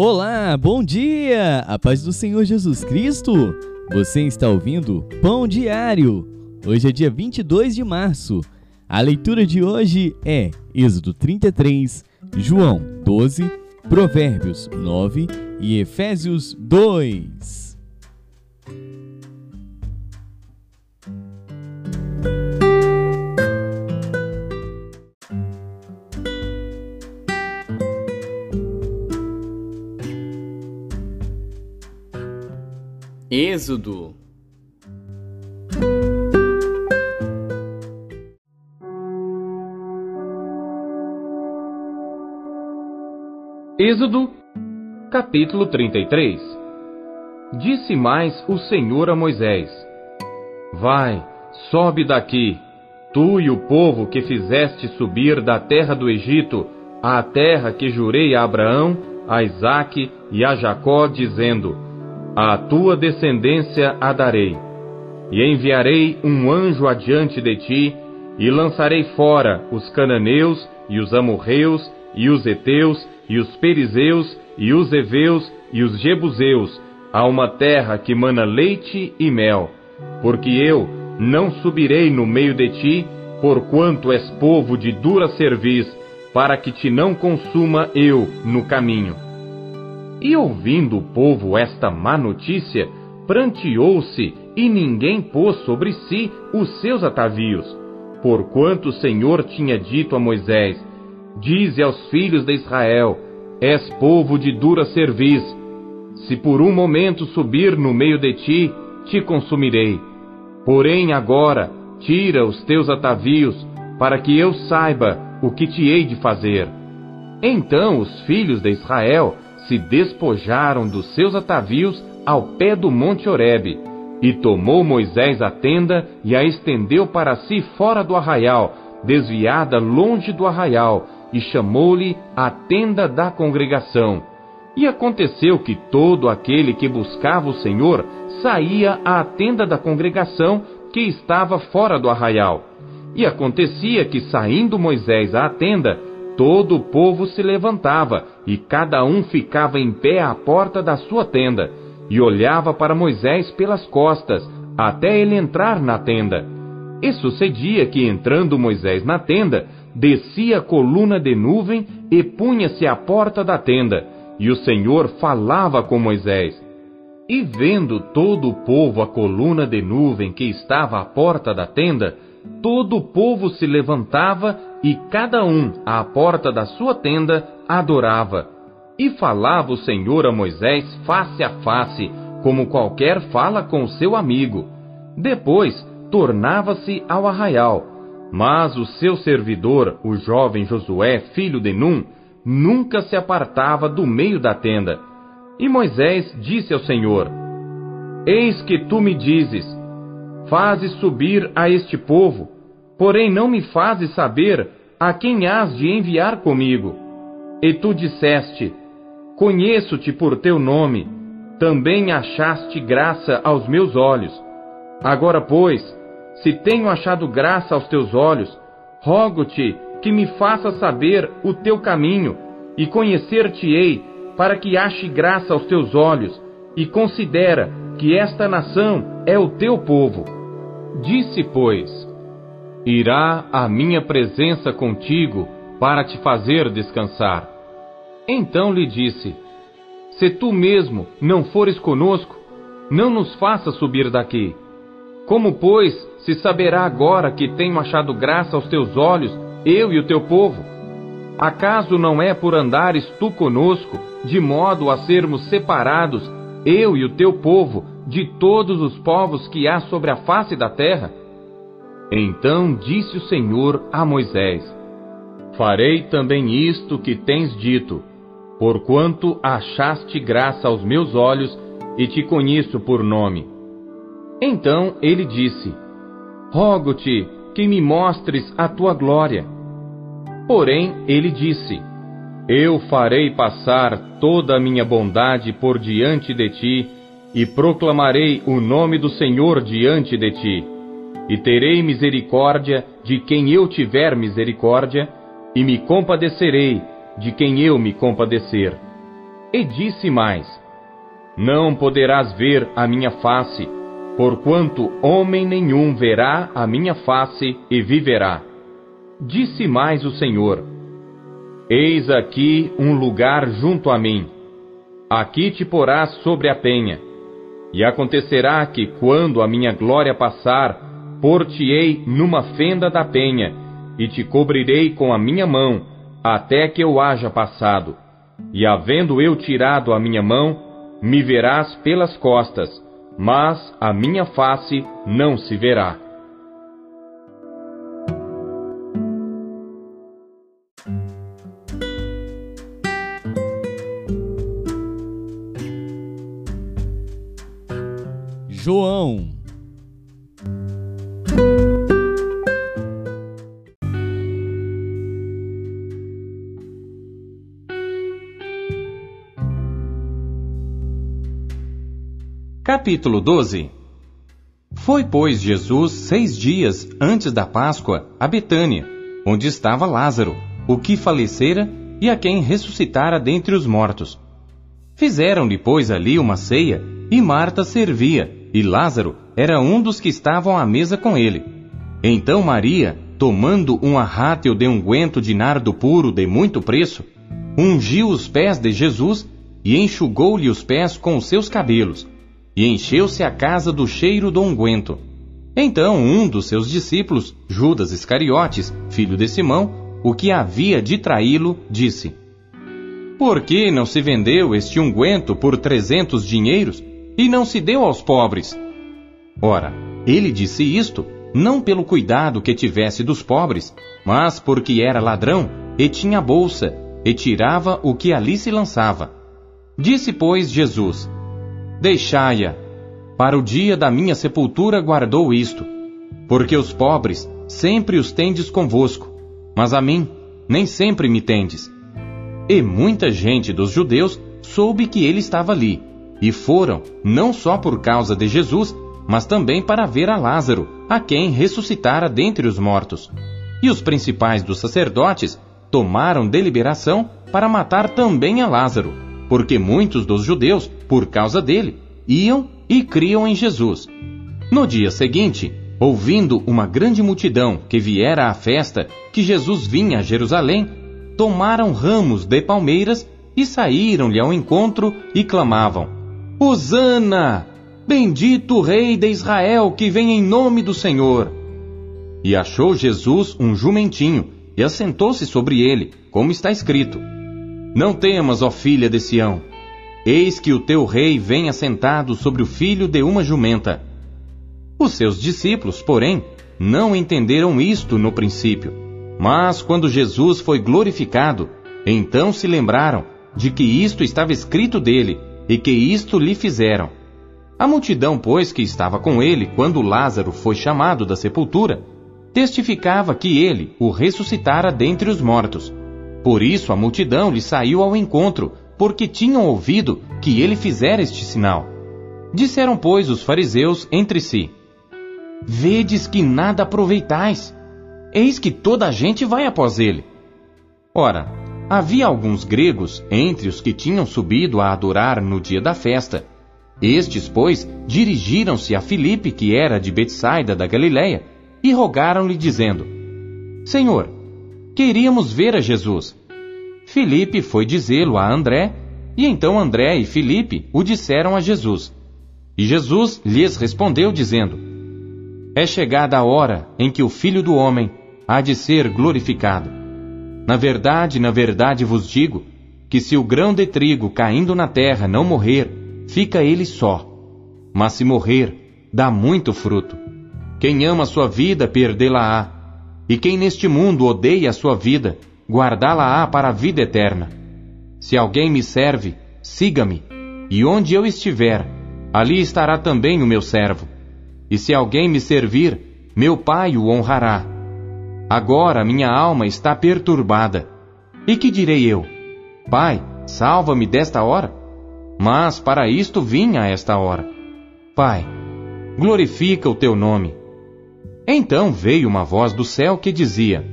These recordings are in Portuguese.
Olá, bom dia! A paz do Senhor Jesus Cristo! Você está ouvindo Pão Diário. Hoje é dia 22 de março. A leitura de hoje é Êxodo 33, João 12, Provérbios 9 e Efésios 2. Êxodo. Êxodo, capítulo 33 Disse mais o Senhor a Moisés: Vai, sobe daqui, tu e o povo que fizeste subir da terra do Egito à terra que jurei a Abraão, a Isaque e a Jacó, dizendo: à tua descendência a darei. E enviarei um anjo adiante de ti, e lançarei fora os cananeus, e os amorreus, e os heteus, e os perizeus, e os heveus, e os jebuseus, a uma terra que mana leite e mel. Porque eu não subirei no meio de ti, porquanto és povo de dura cerviz, para que te não consuma eu no caminho. E ouvindo o povo esta má notícia, pranteou-se e ninguém pôs sobre si os seus atavios. Porquanto o Senhor tinha dito a Moisés: Dize aos filhos de Israel: És povo de dura cerviz. Se por um momento subir no meio de ti, te consumirei. Porém agora, tira os teus atavios, para que eu saiba o que te hei de fazer. Então os filhos de Israel se despojaram dos seus atavios ao pé do monte Horebe. E tomou Moisés a tenda e a estendeu para si fora do arraial, desviada longe do arraial, e chamou-lhe a tenda da congregação. E aconteceu que todo aquele que buscava o Senhor saía à tenda da congregação que estava fora do arraial. E acontecia que, saindo Moisés à tenda, todo o povo se levantava, e cada um ficava em pé à porta da sua tenda, e olhava para Moisés pelas costas, até ele entrar na tenda. E sucedia que, entrando Moisés na tenda, descia a coluna de nuvem e punha-se à porta da tenda, e o Senhor falava com Moisés. E vendo todo o povo a coluna de nuvem que estava à porta da tenda, todo o povo se levantava e cada um à porta da sua tenda adorava. E falava o Senhor a Moisés face a face, como qualquer fala com seu amigo. Depois tornava-se ao arraial. Mas o seu servidor, o jovem Josué, filho de Num, nunca se apartava do meio da tenda. E Moisés disse ao Senhor: Eis que tu me dizes: Fazes subir a este povo, porém não me fazes saber a quem has de enviar comigo. E tu disseste: Conheço-te por teu nome, também achaste graça aos meus olhos. Agora, pois, se tenho achado graça aos teus olhos, rogo-te que me faça saber o teu caminho e conhecer-te-ei, para que ache graça aos teus olhos, e considera que esta nação é o teu povo. Disse, pois, irá a minha presença contigo para te fazer descansar. Então lhe disse: Se tu mesmo não fores conosco, não nos faça subir daqui. Como, pois, se saberá agora que tenho achado graça aos teus olhos, eu e o teu povo? Acaso não é por andares tu conosco, de modo a sermos separados, eu e o teu povo, de todos os povos que há sobre a face da terra? Então disse o Senhor a Moisés: Farei também isto que tens dito, porquanto achaste graça aos meus olhos e te conheço por nome. Então ele disse: Rogo-te que me mostres a tua glória. Porém ele disse: Eu farei passar toda a minha bondade por diante de ti e proclamarei o nome do Senhor diante de ti e terei misericórdia de quem eu tiver misericórdia, e me compadecerei de quem eu me compadecer. E disse mais: Não poderás ver a minha face, porquanto homem nenhum verá a minha face e viverá. Disse mais o Senhor: Eis aqui um lugar junto a mim. Aqui te porás sobre a penha. E acontecerá que, quando a minha glória passar, por-te-ei numa fenda da penha, e te cobrirei com a minha mão, até que eu haja passado. E havendo eu tirado a minha mão, me verás pelas costas, mas a minha face não se verá. João. Capítulo 12 Foi, pois, Jesus seis dias antes da Páscoa a Betânia, onde estava Lázaro, o que falecera e a quem ressuscitara dentre os mortos. Fizeram-lhe, pois, ali uma ceia, e Marta servia, e Lázaro era um dos que estavam à mesa com ele. Então Maria, tomando um arrátil de unguento de nardo puro de muito preço, ungiu os pés de Jesus e enxugou-lhe os pés com os seus cabelos e encheu-se a casa do cheiro do unguento. Então um dos seus discípulos, Judas Iscariotes, filho de Simão, o que havia de traí-lo, disse: Por que não se vendeu este unguento por trezentos dinheiros e não se deu aos pobres? Ora, ele disse isto não pelo cuidado que tivesse dos pobres, mas porque era ladrão e tinha bolsa e tirava o que ali se lançava. Disse, pois, Jesus: Deixai-a. Para o dia da minha sepultura guardou isto. Porque os pobres sempre os tendes convosco, mas a mim nem sempre me tendes. E muita gente dos judeus soube que ele estava ali, e foram, não só por causa de Jesus, mas também para ver a Lázaro, a quem ressuscitara dentre os mortos. E os principais dos sacerdotes tomaram deliberação para matar também a Lázaro, porque muitos dos judeus por causa dele, iam e criam em Jesus. No dia seguinte, ouvindo uma grande multidão que viera à festa que Jesus vinha a Jerusalém, tomaram ramos de palmeiras e saíram-lhe ao encontro e clamavam: Hosana! Bendito Rei de Israel que vem em nome do Senhor! E achou Jesus um jumentinho e assentou-se sobre ele, como está escrito: Não temas, ó filha de Sião, Eis que o teu rei vem assentado sobre o filho de uma jumenta. Os seus discípulos, porém, não entenderam isto no princípio. Mas quando Jesus foi glorificado, então se lembraram de que isto estava escrito dele e que isto lhe fizeram. A multidão, pois, que estava com ele quando Lázaro foi chamado da sepultura, testificava que ele o ressuscitara dentre os mortos. Por isso a multidão lhe saiu ao encontro, porque tinham ouvido que ele fizera este sinal. Disseram, pois, os fariseus entre si: Vedes que nada aproveitais. Eis que toda a gente vai após ele. Ora, havia alguns gregos entre os que tinham subido a adorar no dia da festa. Estes, pois, dirigiram-se a Filipe, que era de Betsaida da Galiléia, e rogaram-lhe dizendo: Senhor, queríamos ver a Jesus. Filipe foi dizê-lo a André, e então André e Filipe o disseram a Jesus. E Jesus lhes respondeu, dizendo: É chegada a hora em que o Filho do Homem há de ser glorificado. Na verdade, na verdade vos digo que se o grão de trigo caindo na terra não morrer, fica ele só. Mas se morrer, dá muito fruto. Quem ama a sua vida, perdê-la-á. E quem neste mundo odeia a sua vida, guardá-la-á para a vida eterna. Se alguém me serve, siga-me, e onde eu estiver, ali estará também o meu servo. E se alguém me servir, meu Pai o honrará. Agora minha alma está perturbada. E que direi eu? Pai, salva-me desta hora? Mas para isto vim a esta hora. Pai, glorifica o teu nome. Então veio uma voz do céu que dizia: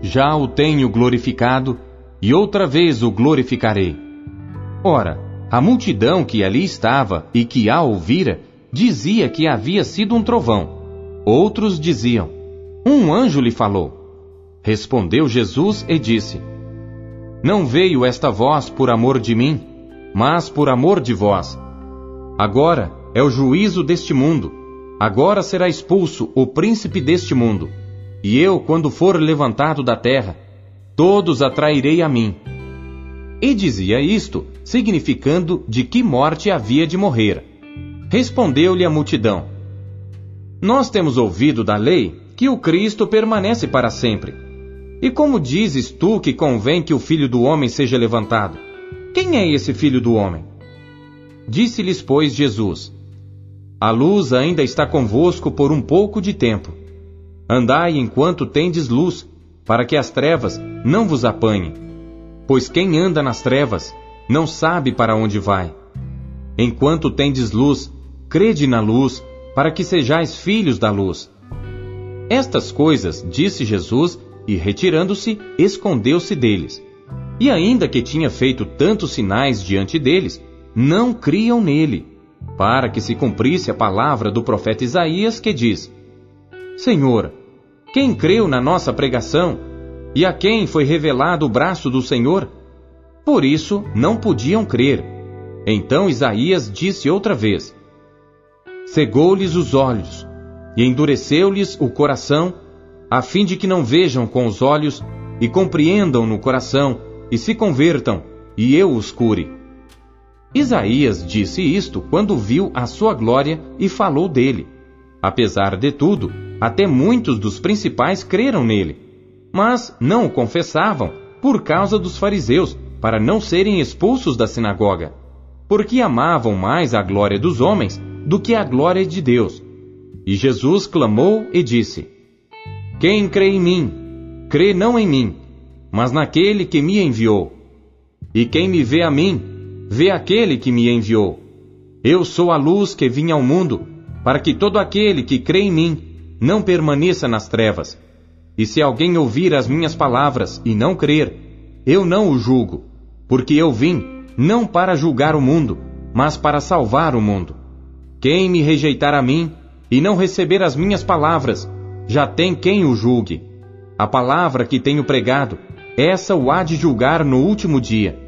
já o tenho glorificado, e outra vez o glorificarei. Ora, a multidão que ali estava e que a ouvira, dizia que havia sido um trovão. Outros diziam: Um anjo lhe falou. Respondeu Jesus e disse: Não veio esta voz por amor de mim, mas por amor de vós. Agora é o juízo deste mundo. Agora será expulso o príncipe deste mundo. E eu, quando for levantado da terra, todos atrairei a mim. E dizia isto, significando de que morte havia de morrer. Respondeu-lhe a multidão: Nós temos ouvido da lei que o Cristo permanece para sempre. E como dizes tu que convém que o filho do homem seja levantado? Quem é esse filho do homem? Disse-lhes, pois, Jesus: A luz ainda está convosco por um pouco de tempo. Andai enquanto tendes luz, para que as trevas não vos apanhem. Pois quem anda nas trevas não sabe para onde vai. Enquanto tendes luz, crede na luz, para que sejais filhos da luz. Estas coisas disse Jesus, e retirando-se, escondeu-se deles. E ainda que tinha feito tantos sinais diante deles, não criam nele, para que se cumprisse a palavra do profeta Isaías que diz: Senhor, quem creu na nossa pregação? E a quem foi revelado o braço do Senhor? Por isso não podiam crer. Então Isaías disse outra vez: Cegou-lhes os olhos e endureceu-lhes o coração, a fim de que não vejam com os olhos e compreendam no coração e se convertam, e eu os cure. Isaías disse isto quando viu a sua glória e falou dele. Apesar de tudo, até muitos dos principais creram nele, mas não o confessavam por causa dos fariseus, para não serem expulsos da sinagoga, porque amavam mais a glória dos homens do que a glória de Deus. E Jesus clamou e disse: Quem crê em mim, crê não em mim, mas naquele que me enviou. E quem me vê a mim, vê aquele que me enviou. Eu sou a luz que vim ao mundo, para que todo aquele que crê em mim não permaneça nas trevas. E se alguém ouvir as minhas palavras e não crer, eu não o julgo, porque eu vim não para julgar o mundo, mas para salvar o mundo. Quem me rejeitar a mim e não receber as minhas palavras, já tem quem o julgue. A palavra que tenho pregado, essa o há de julgar no último dia.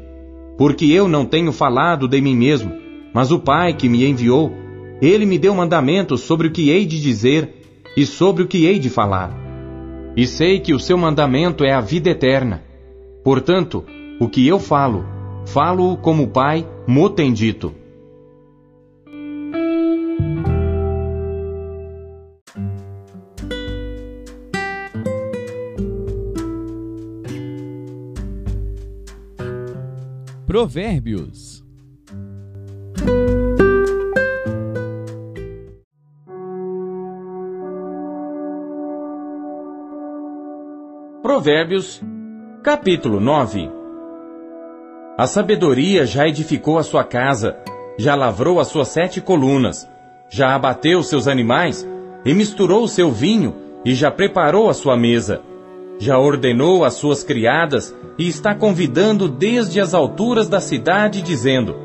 Porque eu não tenho falado de mim mesmo, mas o Pai que me enviou, ele me deu mandamentos sobre o que hei de dizer e sobre o que hei de falar. E sei que o seu mandamento é a vida eterna. Portanto, o que eu falo, falo como o Pai mo tem dito. Provérbios Provérbios, capítulo 9 a sabedoria já edificou a sua casa, já lavrou as suas sete colunas, já abateu seus animais, e misturou o seu vinho, e já preparou a sua mesa. Já ordenou as suas criadas, e está convidando desde as alturas da cidade, dizendo: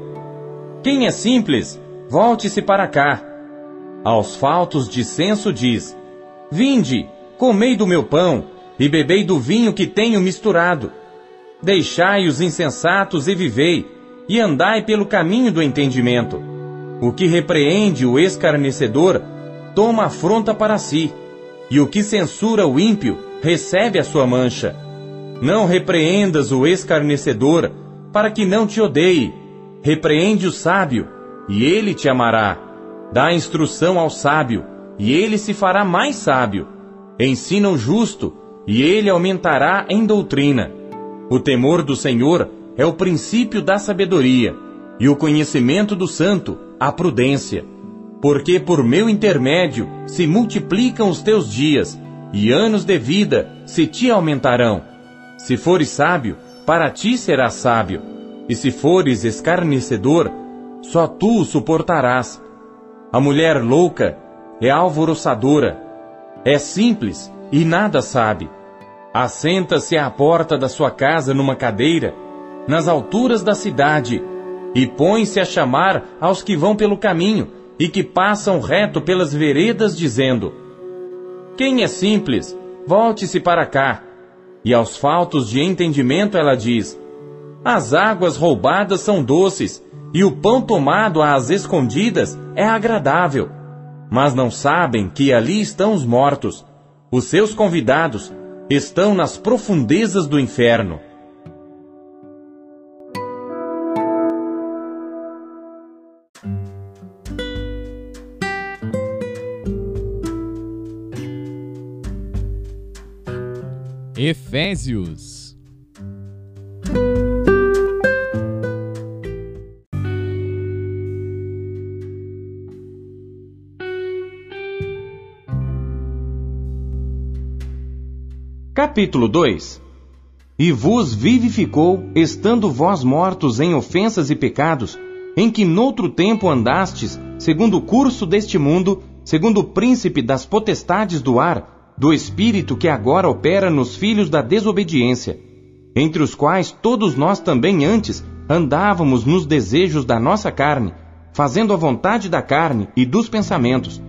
Quem é simples, volte-se para cá. Aos faltos de senso diz: Vinde, comei do meu pão, e bebei do vinho que tenho misturado Deixai os insensatos e vivei, e andai pelo caminho do entendimento. O que repreende o escarnecedor, toma afronta para si, e o que censura o ímpio, recebe a sua mancha. Não repreendas o escarnecedor, para que não te odeie. Repreende o sábio, e ele te amará. Dá instrução ao sábio, e ele se fará mais sábio. Ensina o justo, e ele aumentará em doutrina. O temor do Senhor é o princípio da sabedoria, e o conhecimento do santo, a prudência. Porque por meu intermédio se multiplicam os teus dias, e anos de vida se te aumentarão. Se fores sábio, para ti serás sábio, e se fores escarnecedor, só tu o suportarás. A mulher louca é alvoroçadora, é simples e nada sabe Assenta-se à porta da sua casa numa cadeira, nas alturas da cidade, e põe-se a chamar aos que vão pelo caminho e que passam reto pelas veredas, dizendo: Quem é simples, volte-se para cá. E aos faltos de entendimento ela diz: As águas roubadas são doces, e o pão tomado às escondidas é agradável. Mas não sabem que ali estão os mortos. Os seus convidados estão nas profundezas do inferno. Efésios. Capítulo 2 E vos vivificou, estando vós mortos em ofensas e pecados, em que noutro tempo andastes, segundo o curso deste mundo, segundo o príncipe das potestades do ar, do Espírito que agora opera nos filhos da desobediência, entre os quais todos nós também antes andávamos nos desejos da nossa carne, fazendo a vontade da carne e dos pensamentos,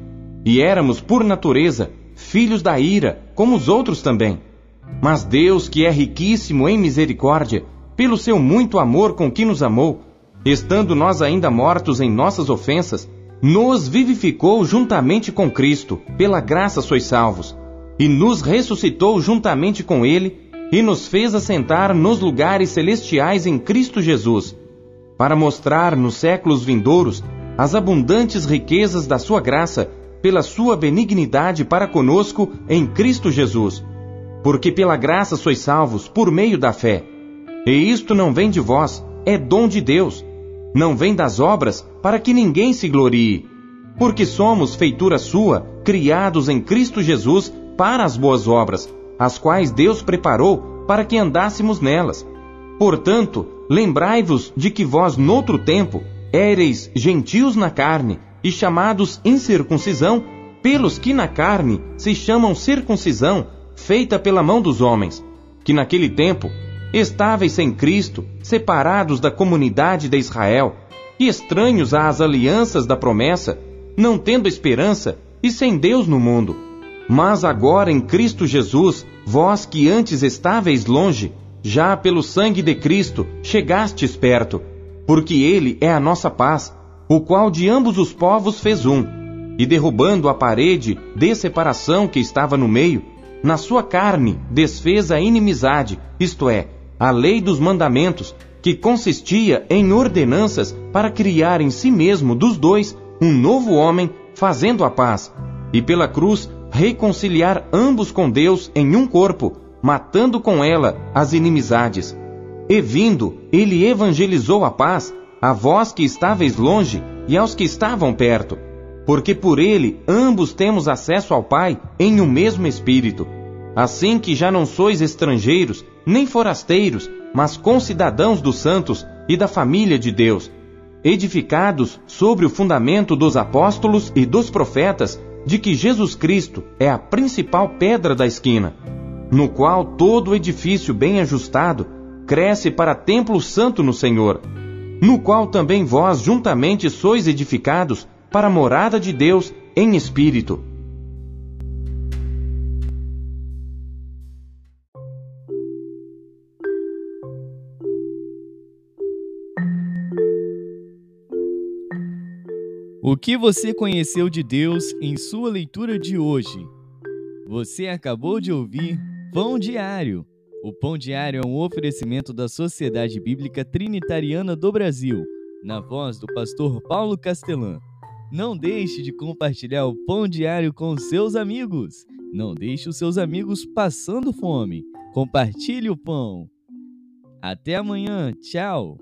e éramos por natureza filhos da ira, como os outros também. Mas Deus, que é riquíssimo em misericórdia, pelo seu muito amor com que nos amou, estando nós ainda mortos em nossas ofensas, nos vivificou juntamente com Cristo, pela graça sois salvos e nos ressuscitou juntamente com Ele e nos fez assentar nos lugares celestiais em Cristo Jesus, para mostrar nos séculos vindouros as abundantes riquezas da Sua graça, pela Sua benignidade para conosco em Cristo Jesus. Porque pela graça sois salvos por meio da fé. E isto não vem de vós, é dom de Deus. Não vem das obras, para que ninguém se glorie. Porque somos feitura Sua, criados em Cristo Jesus para as boas obras, as quais Deus preparou para que andássemos nelas. Portanto, lembrai-vos de que vós, noutro tempo, éreis gentios na carne e chamados incircuncisão, pelos que na carne se chamam circuncisão, feita pela mão dos homens, que naquele tempo estáveis sem Cristo, separados da comunidade de Israel, e estranhos às alianças da promessa, não tendo esperança e sem Deus no mundo. Mas agora em Cristo Jesus, vós que antes estáveis longe, já pelo sangue de Cristo chegastes perto, porque Ele é a nossa paz, o qual de ambos os povos fez um, e derrubando a parede de separação que estava no meio, na sua carne desfez a inimizade, isto é, a lei dos mandamentos, que consistia em ordenanças para criar em si mesmo dos dois um novo homem, fazendo a paz, e pela cruz reconciliar ambos com Deus em um corpo, matando com ela as inimizades. E vindo, ele evangelizou a paz a vós que estáveis longe e aos que estavam perto, porque por ele ambos temos acesso ao Pai em um mesmo Espírito. Assim que já não sois estrangeiros, nem forasteiros, mas concidadãos dos santos e da família de Deus, edificados sobre o fundamento dos apóstolos e dos profetas, de que Jesus Cristo é a principal pedra da esquina, no qual todo edifício bem ajustado cresce para templo santo no Senhor, no qual também vós juntamente sois edificados para a morada de Deus em espírito. O que você conheceu de Deus em sua leitura de hoje? Você acabou de ouvir Pão Diário. O Pão Diário é um oferecimento da Sociedade Bíblica Trinitariana do Brasil, na voz do pastor Paulo Castelã. Não deixe de compartilhar o Pão Diário com seus amigos. Não deixe os seus amigos passando fome. Compartilhe o pão. Até amanhã. Tchau.